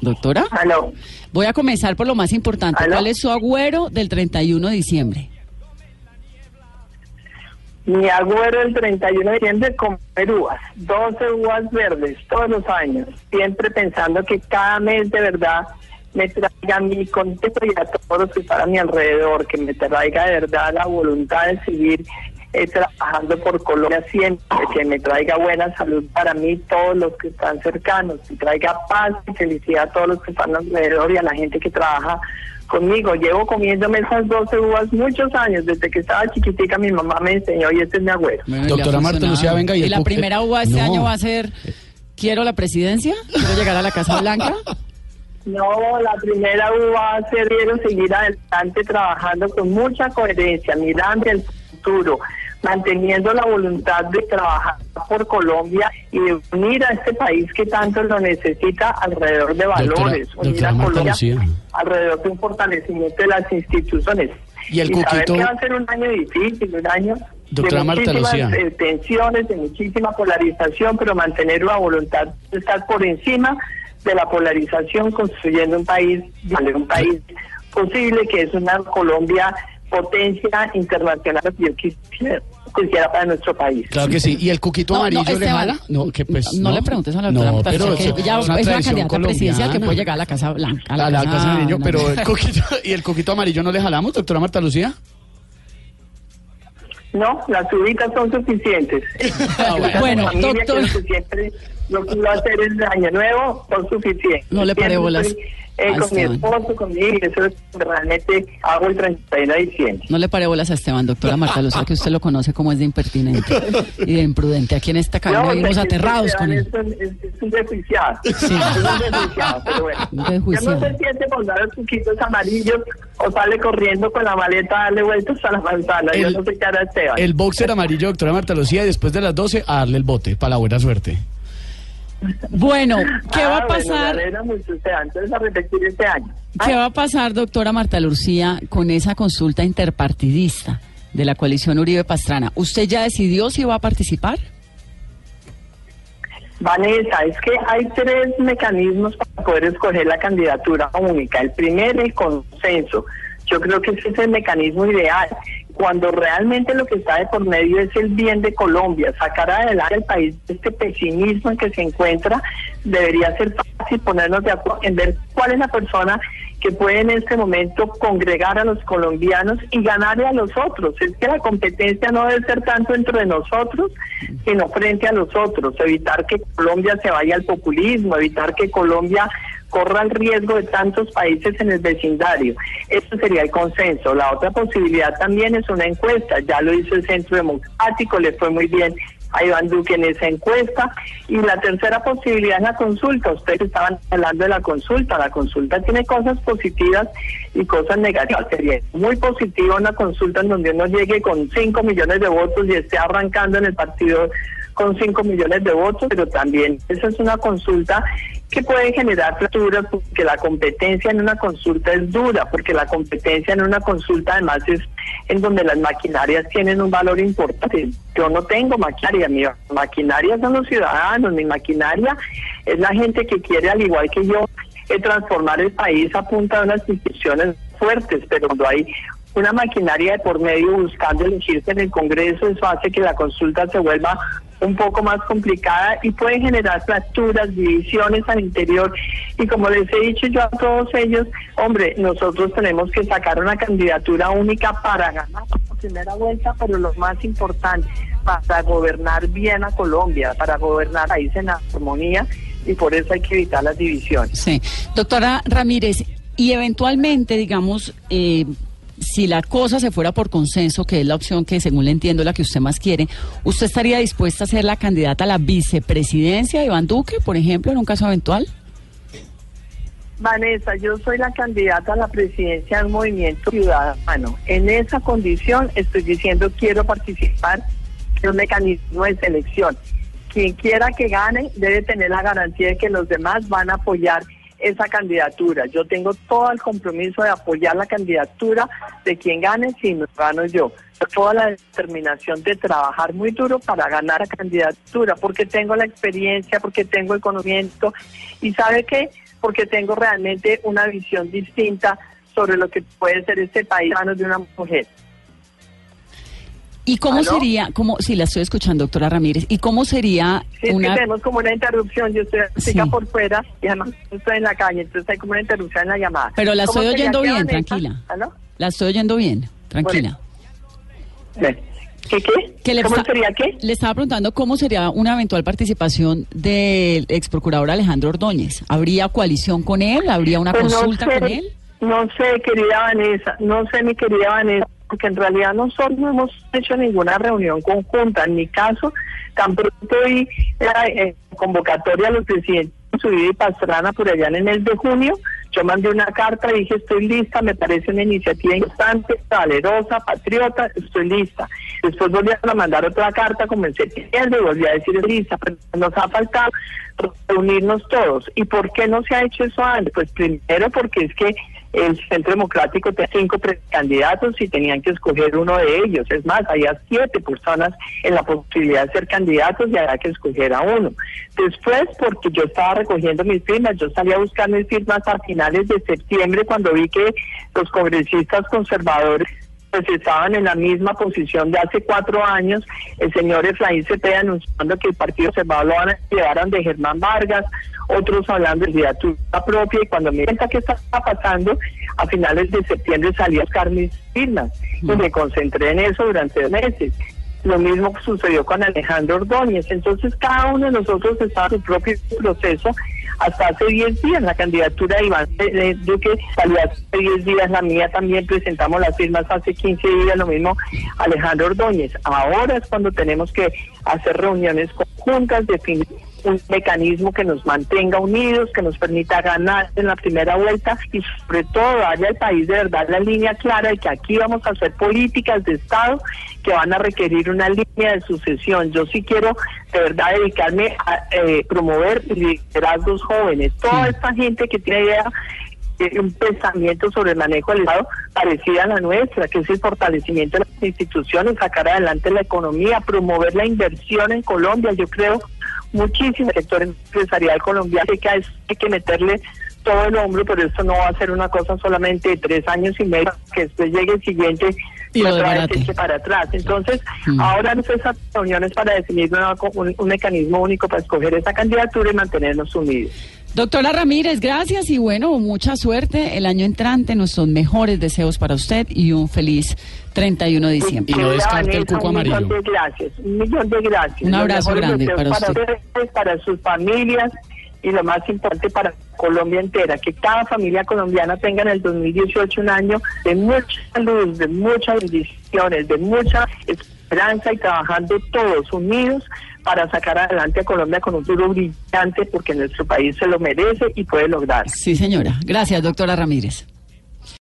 Doctora, Aló. voy a comenzar por lo más importante. ¿Cuál es su agüero del 31 de diciembre? Mi agüero el 31 de diciembre comer uvas, 12 uvas verdes todos los años, siempre pensando que cada mes de verdad me traiga mi contento y a todos los que están a mi alrededor, que me traiga de verdad la voluntad de seguir eh, trabajando por Colombia siempre, que me traiga buena salud para mí, todos los que están cercanos, que traiga paz y felicidad a todos los que están alrededor y a la gente que trabaja conmigo. Llevo comiéndome esas 12 uvas muchos años, desde que estaba chiquitica mi mamá me enseñó y este es mi agüero. Bueno, y Doctora Marta. Lucía, venga, y el la primera uva este No. año va a ser quiero la presidencia, quiero llegar a la Casa Blanca. No, la primera uva va a ser quiero seguir adelante trabajando con mucha coherencia, mirando el futuro, manteniendo la voluntad de trabajar por Colombia y de unir a este país que tanto lo necesita alrededor de valores, unir doctora a Colombia Lucía. alrededor de un fortalecimiento de las instituciones. Y el saber que va a ser un año difícil, un año Doctora de Marta muchísimas Lucía. eh, tensiones, de muchísima polarización, pero mantener la voluntad de estar por encima de la polarización, construyendo un país, vale, un país posible que es una Colombia potencia internacional que yo quisiera, quisiera para nuestro país. Claro que sí. ¿Y el cuquito No, amarillo no, le jala? No, que pues, no, le preguntes a la doctora No, Marta pero que es- ya es es una la tradición candidata presidencial que puede llegar a la Casa Blanca. a A la Casa- casa no, pero no. el coquito, ¿y el coquito amarillo no le jalamos, doctora Marta Lucía? No, las ubitas son suficientes. Ah, bueno. Bueno, La doctor. siempre lo que iba a hacer el año nuevo son suficientes. No le Siempre bolas estoy, eh, con mi esposo, conmigo, y eso es lo realmente hago el 31 de diciembre. No le pare bolas a Esteban, doctora Marta Lucía, que usted lo conoce como es de impertinente y de imprudente. Aquí en esta cabina No, vivimos aterrados con él. Es, un- es- es un desjuiciado. Sí. Es un desjuiciado, pero bueno. Un Ya desjuiciado. no se siente con dar los poquitos amarillos o sale corriendo con la maleta a darle vueltas a la manzana. Yo El- no sé qué hará Esteban. El boxer amarillo, doctora Marta Lucía, y después de las 12 a darle el bote, para la buena suerte. Bueno, ¿qué va Ah, a bueno, pasar? mucho, Esteban. Entonces a repetir este año. ¿Qué va a pasar, doctora Marta Lucía, con esa consulta interpartidista de la coalición Uribe Pastrana? ¿Usted ya decidió si va a participar? Vanessa, es que hay tres mecanismos para poder escoger la candidatura única. El primero, el consenso. Yo creo que ese es el mecanismo ideal. Cuando realmente lo que está de por medio es el bien de Colombia, sacar adelante al país este pesimismo en que se encuentra, debería ser fácil ponernos de acuerdo en ver cuál es la persona que puede en este momento congregar a los colombianos y ganarle a los otros. Es que la competencia no debe ser tanto entre nosotros, sino frente a los otros. Evitar que Colombia se vaya al populismo, evitar que Colombia corra el riesgo de tantos países en el vecindario. Eso sería el consenso. La otra posibilidad también es una encuesta. Ya lo hizo el Centro Democrático, le fue muy bien a Iván Duque en esa encuesta. Y la tercera posibilidad es la consulta. Ustedes estaban hablando de la consulta. La consulta tiene cosas positivas y cosas negativas. Sería muy positiva una consulta en donde uno llegue con 5 millones de votos y esté arrancando en el partido con 5 millones de votos, pero también esa es una consulta que puede generar fracturas porque la competencia en una consulta es dura, porque la competencia en una consulta además es en donde las maquinarias tienen un valor importante. Yo no tengo maquinaria, mi maquinaria son los ciudadanos, mi maquinaria es la gente que quiere, al igual que yo, eh, transformar el país a punta de unas instituciones fuertes, pero cuando hay una maquinaria de por medio buscando elegirse en el Congreso, eso hace que la consulta se vuelva un poco más complicada y puede generar fracturas, divisiones al interior. Y como les he dicho yo a todos ellos, hombre, nosotros tenemos que sacar una candidatura única para ganar la primera vuelta, pero lo más importante, para gobernar bien a Colombia, para gobernar país en armonía y por eso hay que evitar las divisiones. Sí. Doctora Ramírez, y eventualmente, digamos, eh, si la cosa se fuera por consenso, que es la opción que según le entiendo la que usted más quiere, ¿usted estaría dispuesta a ser la candidata a la vicepresidencia de Iván Duque, por ejemplo, en un caso eventual? Vanessa, yo soy la candidata a la presidencia del Movimiento Ciudadano. En esa condición estoy diciendo quiero participar en un mecanismo de selección. Quien quiera que gane debe tener la garantía de que los demás van a apoyar esa candidatura. Yo tengo todo el compromiso de apoyar la candidatura de quien gane si no gano yo. Toda la determinación de trabajar muy duro para ganar la candidatura, porque tengo la experiencia, porque tengo el conocimiento y sabe qué, porque tengo realmente una visión distinta sobre lo que puede ser este país a manos de una mujer. ¿Y cómo ¿Aló? sería, cómo, si la estoy escuchando, doctora Ramírez, y cómo sería Sí, es una... que tenemos como una interrupción, yo estoy Sí. por fuera y además estoy en la calle, entonces hay como una interrupción en la llamada. Pero la ¿Cómo estoy oyendo bien, tranquila. ¿Aló? La estoy oyendo bien, tranquila. ¿Qué qué? Que le ¿Cómo está- sería qué? Le estaba preguntando cómo sería una eventual participación del ex procurador Alejandro Ordóñez. ¿Habría coalición con él? ¿Habría una Pues no consulta sé, con él? No sé, querida Vanessa, no sé, mi querida Vanessa, porque en realidad nosotros no hemos hecho ninguna reunión conjunta. En mi caso, tan pronto vi la eh, convocatoria a los presidentes Uribe y Pastrana por allá en el de junio, yo mandé una carta y dije estoy lista, me parece una iniciativa instante, valerosa, patriota, estoy lista. Después volvieron a mandar otra carta como en y volví a decir lista, pero nos ha faltado reunirnos todos. ¿Y por qué no se ha hecho eso antes? Pues primero porque es que el Centro Democrático tenía cinco precandidatos y tenían que escoger uno de ellos. Es más, había siete personas en la posibilidad de ser candidatos y había que escoger a uno. Después, porque yo estaba recogiendo mis firmas, yo salí a buscar mis firmas a finales de septiembre cuando vi que los congresistas conservadores pues estaban en la misma posición de hace cuatro años. El señor Efraín Cepeda anunciando que el Partido lo van a llevar de Germán Vargas, otros hablando de candidatura propia, y cuando me cuenta que estaba pasando, a finales de septiembre salí a buscar y me concentré en eso durante meses. Lo mismo sucedió con Alejandro Ordóñez. Entonces, cada uno de nosotros estaba en su propio proceso hasta hace 10 días. La candidatura de Iván Duque salió hace 10 días, la mía también presentamos las firmas hace 15 días, lo mismo Alejandro Ordóñez. Ahora es cuando tenemos que hacer reuniones conjuntas, definir un mecanismo que nos mantenga unidos, que nos permita ganar en la primera vuelta y sobre todo darle al país de verdad la línea clara de que aquí vamos a hacer políticas de Estado que van a requerir una línea de sucesión. Yo sí quiero de verdad dedicarme a eh, promover liderazgos jóvenes. Toda esta gente que tiene idea un pensamiento sobre el manejo del Estado parecida a la nuestra, que es el fortalecimiento de las instituciones, sacar adelante la economía, promover la inversión en Colombia. Yo creo muchísimo el sector empresarial colombiano que hay, hay que meterle todo el hombro, pero esto no va a ser una cosa solamente de tres años y medio, que después llegue el siguiente Y otra vez eche para atrás. Entonces, Mm. ahora esas reuniones para definir un, un mecanismo único para escoger esa candidatura y mantenernos unidos. Doctora Ramírez, gracias y bueno, mucha suerte el año entrante, nuestros mejores deseos para usted y un feliz 31 de diciembre. Y no descarte el cuco un millón amarillo. de gracias, un millón de gracias. Un abrazo grande para usted. ustedes, para sus familias y lo más importante para Colombia entera, que cada familia colombiana tenga en el 2018 un año de mucha luz, de muchas bendiciones, de mucha esperanza y trabajando todos unidos para sacar adelante a Colombia con un futuro brillante porque nuestro país se lo merece y puede lograr. Sí, señora. Gracias, doctora Ramírez.